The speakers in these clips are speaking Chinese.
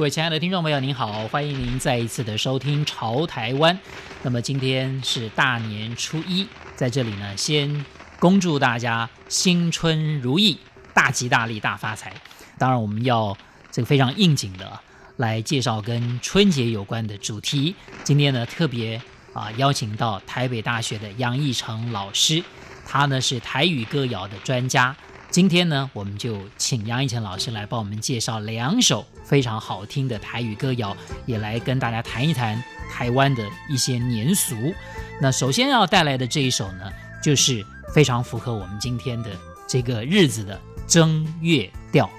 各位亲爱的听众朋友，您好，欢迎您再一次的收听《潮台湾》。那么今天是大年初一，在这里呢，先恭祝大家新春如意，大吉大利，大发财。当然，我们要这个非常应景的来介绍跟春节有关的主题。今天呢，特别啊邀请到台北大学的杨义成老师，他呢是台语歌谣的专家。今天呢，我们就请杨一成老师来帮我们介绍两首非常好听的台语歌谣，也来跟大家谈一谈台湾的一些年俗。那首先要带来的这一首呢，就是非常符合我们今天的这个日子的正月调。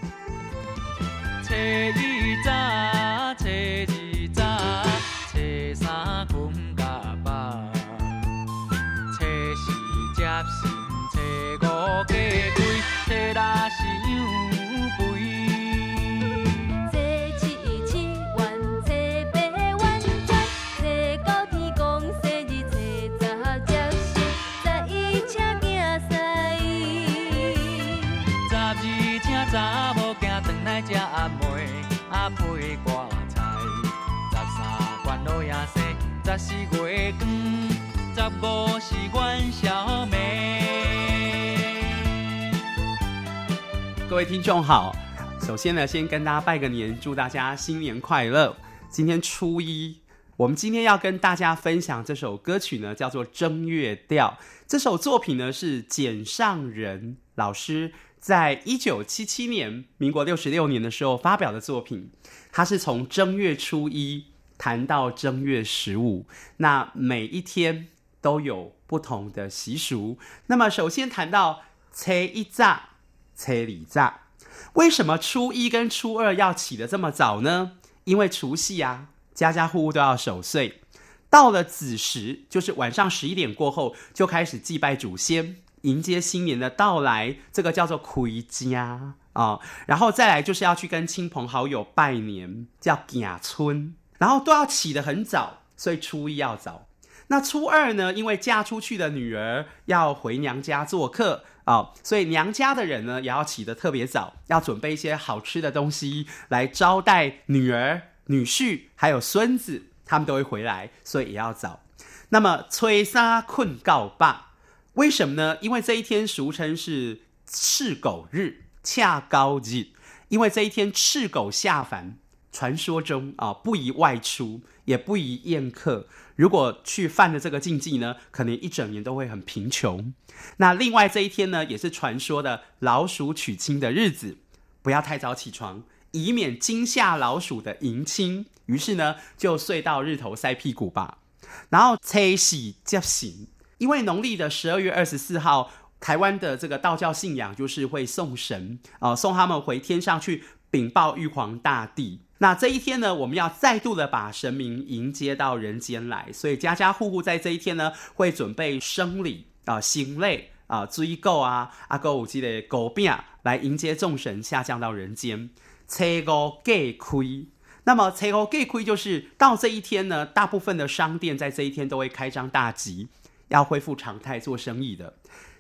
各位听众好，首先呢，先跟大家拜个年，祝大家新年快乐。今天初一，我们今天要跟大家分享这首歌曲呢，叫做《正月调》。这首作品呢，是简上仁老师在一九七七年，民国六十六年的时候发表的作品。它是从正月初一谈到正月十五，那每一天都有不同的习俗。那么，首先谈到初一早。初二早，为什么初一跟初二要起得这么早呢？因为除夕啊，家家户户都要守岁。到了子时，就是晚上十一点过后，就开始祭拜祖先，迎接新年的到来。这个叫做回家啊。然后再来就是要去跟亲朋好友拜年，叫行春。然后都要起得很早，所以初一要早。那初二呢？因为嫁出去的女儿要回娘家做客啊、所以娘家的人呢也要起得特别早，要准备一些好吃的东西来招待女儿、女婿还有孙子，他们都会回来，所以也要早。那么初三困到饱，为什么呢？因为这一天俗称是赤狗日、恰高日，因为这一天赤狗下凡。传说中啊，不宜外出，也不宜宴客。如果去犯了这个禁忌呢，可能一整年都会很贫穷。那另外这一天呢，也是传说的老鼠娶亲的日子，不要太早起床，以免惊吓老鼠的迎亲。于是呢，就睡到日头晒屁股吧。然后初四接神，因为农历的十二月二十四号，台湾的这个道教信仰就是会送神啊，送他们回天上去禀报玉皇大帝。那这一天呢，我们要再度的把神明迎接到人间来，所以家家户户在这一天呢，会准备生礼啊、行类啊、追够啊、阿哥五鸡的狗饼来迎接众神下降到人间。初五隔开，那么初五隔开就是到这一天呢，大部分的商店在这一天都会开张大吉，要恢复常态做生意的。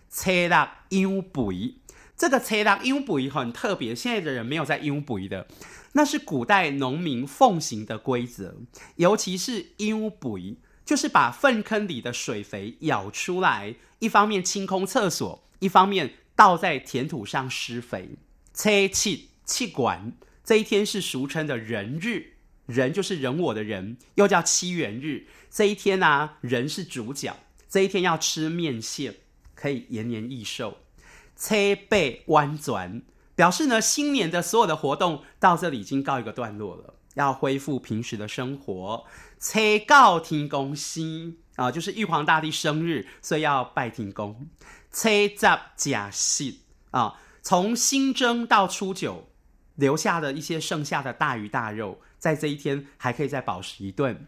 初六养肥，这个初六养肥很特别，现在的人没有在养肥的。那是古代农民奉行的规则，尤其是养肥，就是把粪坑里的水肥舀出来，一方面清空厕所，一方面倒在田土上施肥。初七气管这一天是俗称的人日，人就是人我的人，又叫七元日。这一天呢、啊，人是主角，这一天要吃面线，可以延年益寿。车背弯转。表示呢，新年的所有的活动到这里已经告一个段落了，要恢复平时的生活。车告天公生啊，就是玉皇大帝生日，所以要拜天公。初十假夕啊，从新正到初九，留下的一些剩下的大鱼大肉，在这一天还可以再饱食一顿。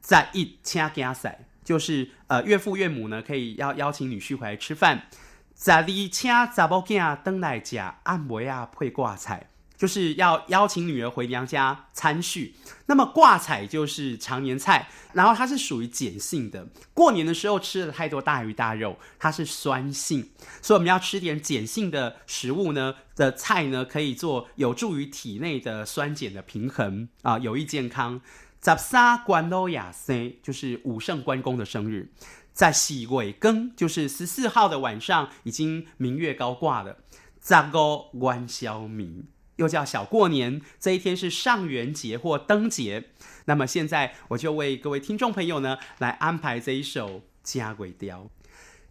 再一请仔赛，就是呃岳父岳母呢可以邀邀请女婿回来吃饭。再二请查某囝登来吃按摩呀配挂彩。就是要邀请女儿回娘家参叙，那么挂彩就是常年菜，然后它是属于碱性的。过年的时候吃了太多大鱼大肉，它是酸性，所以我们要吃点碱性的食物呢的菜呢，可以做有助于体内的酸碱的平衡啊，有益健康。十三关老爷生就是武圣关公的生日，在喜尾更就是十四号的晚上已经明月高挂了。十五元宵明。又叫小过年，这一天是上元节或灯节。那么现在我就为各位听众朋友呢来安排这一首家鬼调。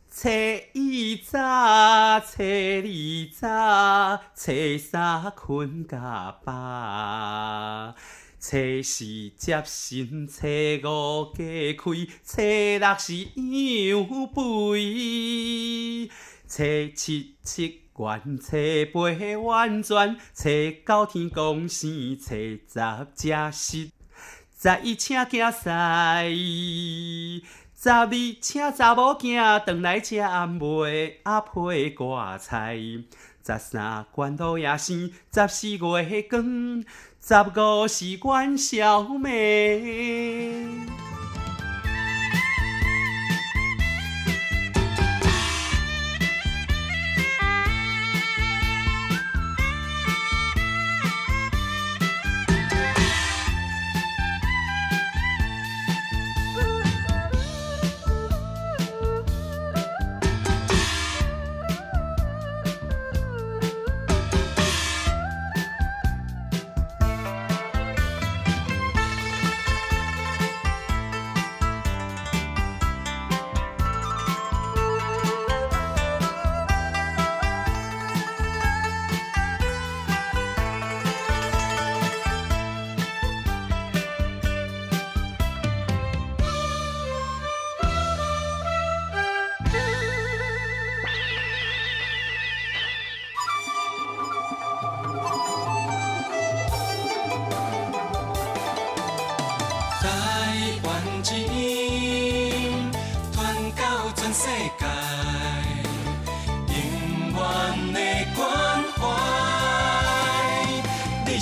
初一早，初二早，初三困甲饱，初四接神，初五加开，初六是羊肥，初七七。愿初八完全，初九天公生，初十正实，十一请囝婿，十二请查某囝转来吃暗糜啊配挂菜，十三关老爷生，十四月光，十五是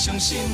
元宵暝。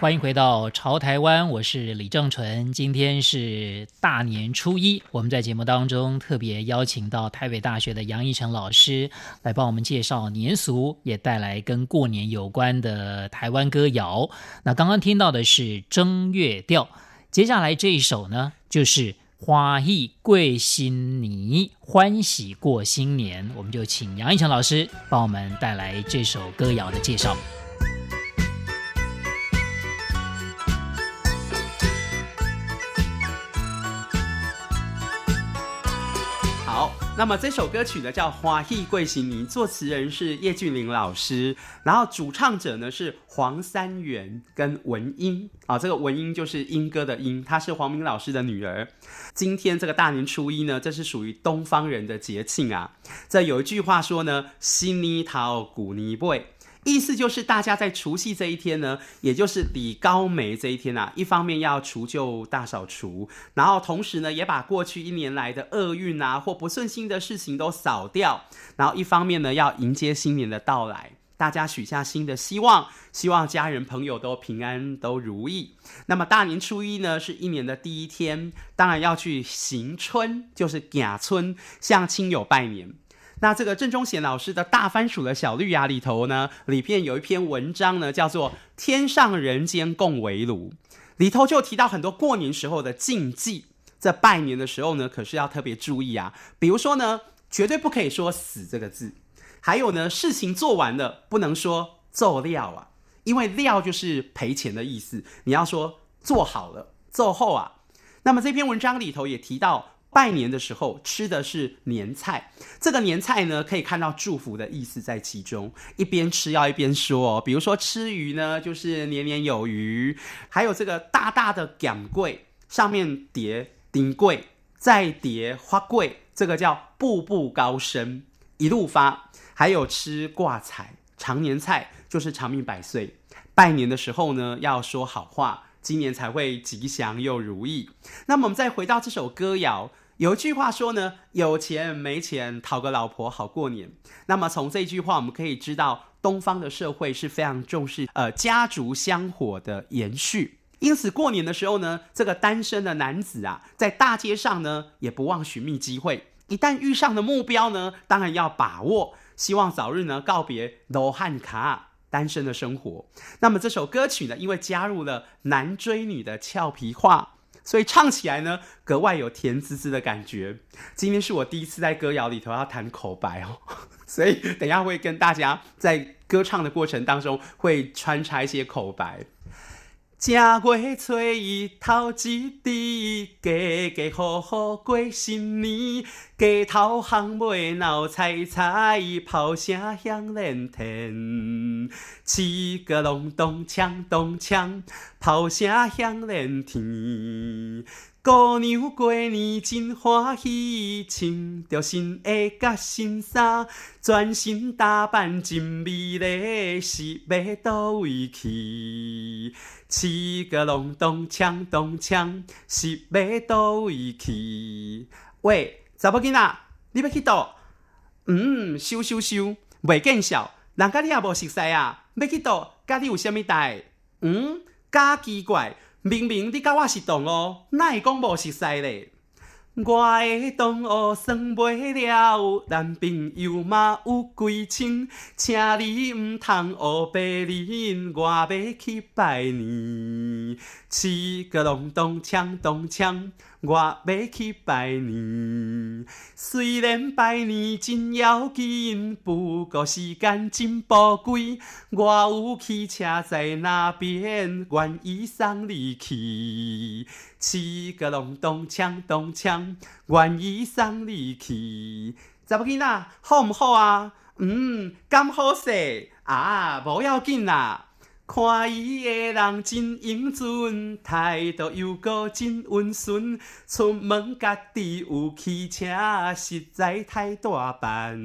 欢迎回到潮台湾，我是李正纯。今天是大年初一，我们在节目当中特别邀请到台北大学的杨义成老师来帮我们介绍年俗，也带来跟过年有关的台湾歌谣。那刚刚听到的是正月调，接下来这一首呢，就是欢喜过新年，欢喜过新年。我们就请杨一成老师帮我们带来这首歌谣的介绍。那么这首歌曲呢叫《华裔贵新尼》，作词人是叶俊麟老师，然后主唱者呢是黄三元跟文英啊，这个文英就是英歌的英，她是黄明老师的女儿。今天这个大年初一呢，这是属于东方人的节庆啊。这有一句话说呢，新年头旧年尾。意思就是，大家在除夕这一天呢，也就是李高梅这一天啊，一方面要除旧大扫除，然后同时呢，也把过去一年来的厄运啊或不顺心的事情都扫掉，然后一方面呢，要迎接新年的到来，大家许下新的希望，希望家人朋友都平安都如意。那么大年初一呢，是一年的第一天，当然要去行春，就是行春，向亲友拜年。那这个郑中贤老师的大番薯的小绿芽里头呢，里边有一篇文章呢，叫做《天上人间共围炉》，里头就提到很多过年时候的禁忌。在拜年的时候呢，可是要特别注意啊。比如说呢，绝对不可以说“死”这个字，还有呢，事情做完了不能说“做料啊”，因为“料”就是赔钱的意思。你要说“做好了”，“做后啊”。那么这篇文章里头也提到。拜年的时候吃的是年菜，这个年菜呢，可以看到祝福的意思在其中。一边吃要一边说哦，比如说吃鱼呢，就是年年有余；还有这个大大的讲柜上面叠丁柜再叠花粿，这个叫步步高升，一路发。还有吃挂彩长年菜，就是长命百岁。拜年的时候呢，要说好话，今年才会吉祥又如意。那么我们再回到这首歌谣，有一句话说呢，有钱没钱讨个老婆好过年。那么从这句话我们可以知道，东方的社会是非常重视呃家族香火的延续。因此过年的时候呢，这个单身的男子啊，在大街上呢也不忘寻觅机会。一旦遇上的目标呢，当然要把握。希望早日呢告别罗汉卡单身的生活。那么这首歌曲呢，因为加入了男追女的俏皮话，所以唱起来呢格外有甜滋滋的感觉。今天是我第一次在歌谣里头要谈口白哦，所以等下会跟大家在歌唱的过程当中会穿插一些口白。正月初一头一日，家家户户过新年，街头巷尾闹猜猜，炮声响连天，七个隆咚锵咚锵，炮声响连天。姑娘过年真欢喜，穿着新鞋甲新衫，全身打扮真美丽，是要倒位去？七个隆咚锵咚锵，是要倒位去？喂，查某囡仔，你要去倒？嗯，羞羞羞，袂见笑，人家你也无熟悉啊，要去倒？家里有虾米代？嗯，假奇怪。明明你甲我是同学，哪会讲无熟识咧？我的同学算袂了，男朋友嘛有几千，请你毋通乌白脸，我要去拜年。七个隆咚锵咚锵。我要去拜年，虽然拜年真要紧，不过时间真宝贵。我有汽车在那边，愿意送你去。七个隆咚锵咚锵，愿意送你去。查某囡仔好唔好啊？嗯，咁好势啊，无要紧啦。看伊的人真英俊，态度又阁真温顺，出门家己有汽车，实在太大办。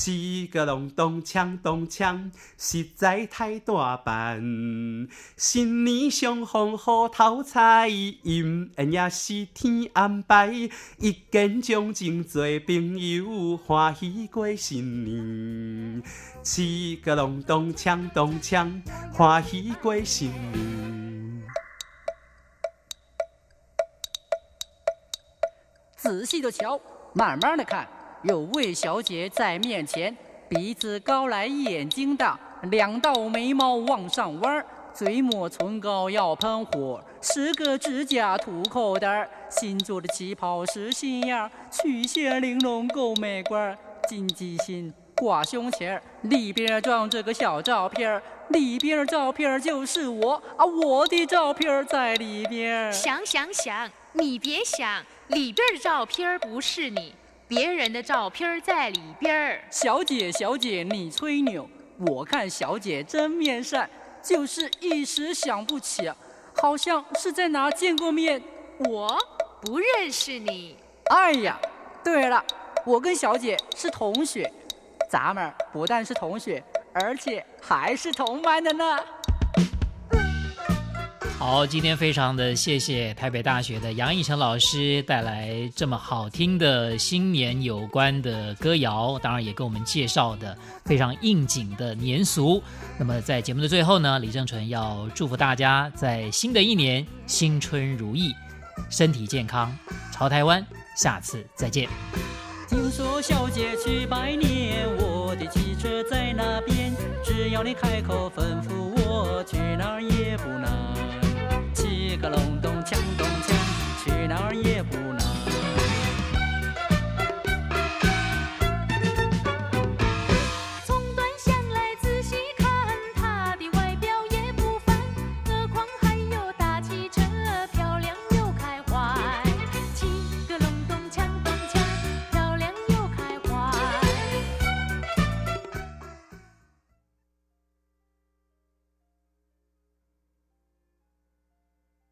七个隆咚锵咚锵，实在太大办。新年上丰好头彩，姻缘也是天安排，一见钟情做朋友，欢喜过新年。七个隆咚锵咚锵。欢喜过新年，仔细的瞧，慢慢的看，有位小姐在面前，鼻子高来眼睛大，两道眉毛往上弯，嘴抹唇膏要喷火，十个指甲涂口袋儿，新做的旗袍是新样，曲线玲珑够美观，金鸡心。挂胸前儿里边装着个小照片儿里边照片就是我啊，我的照片在里边。想想想，你别想，里边的照片不是你，别人的照片在里边儿。小姐，小姐，你吹牛，我看小姐真面善，就是一时想不起，好像是在哪见过面。我不认识你。哎呀，对了，我跟小姐是同学。咱们不但是同学，而且还是同班的呢。好，今天非常的谢谢台北大学的杨义成老师带来这么好听的新年有关的歌谣，当然也跟我们介绍的非常应景的年俗。那么在节目的最后呢，李正淳要祝福大家在新的一年新春如意，身体健康，潮台湾，下次再见。听说小姐去拜年，我的汽车在那边，只要你开口吩咐我，去哪儿也不难。个隆咚锵咚锵，去哪儿也。